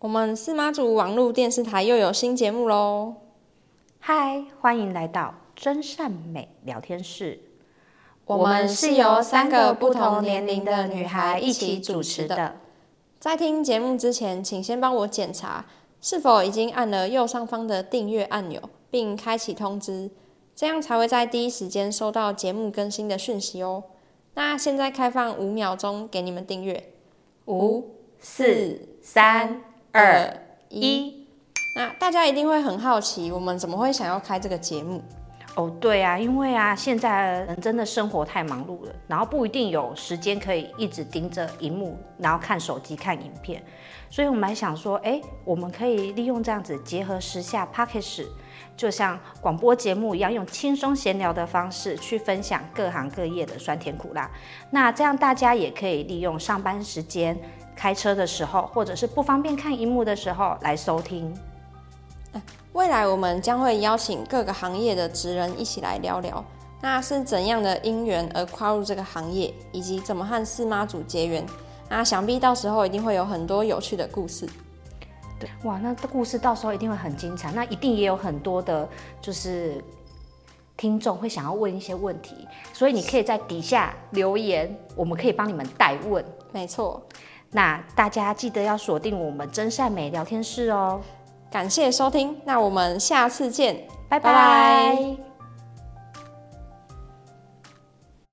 我们四妈祖网络电视台又有新节目喽！嗨，欢迎来到真善美聊天室。我们是由三个不同年龄的女孩一起主持的。在听节目之前，请先帮我检查是否已经按了右上方的订阅按钮，并开启通知，这样才会在第一时间收到节目更新的讯息哦。那现在开放五秒钟给你们订阅，五、四、三。二一，那大家一定会很好奇，我们怎么会想要开这个节目？哦，对啊，因为啊，现在人真的生活太忙碌了，然后不一定有时间可以一直盯着荧幕，然后看手机看影片，所以我们还想说，哎，我们可以利用这样子结合时下 Podcast，就像广播节目一样，用轻松闲聊的方式去分享各行各业的酸甜苦辣。那这样大家也可以利用上班时间。开车的时候，或者是不方便看荧幕的时候来收听。未来我们将会邀请各个行业的职人一起来聊聊，那是怎样的因缘而跨入这个行业，以及怎么和四妈祖结缘。那想必到时候一定会有很多有趣的故事。对，哇，那故事到时候一定会很精彩。那一定也有很多的，就是听众会想要问一些问题，所以你可以在底下留言，我们可以帮你们代问。没错。那大家记得要锁定我们真善美聊天室哦！感谢收听，那我们下次见，拜拜。拜拜。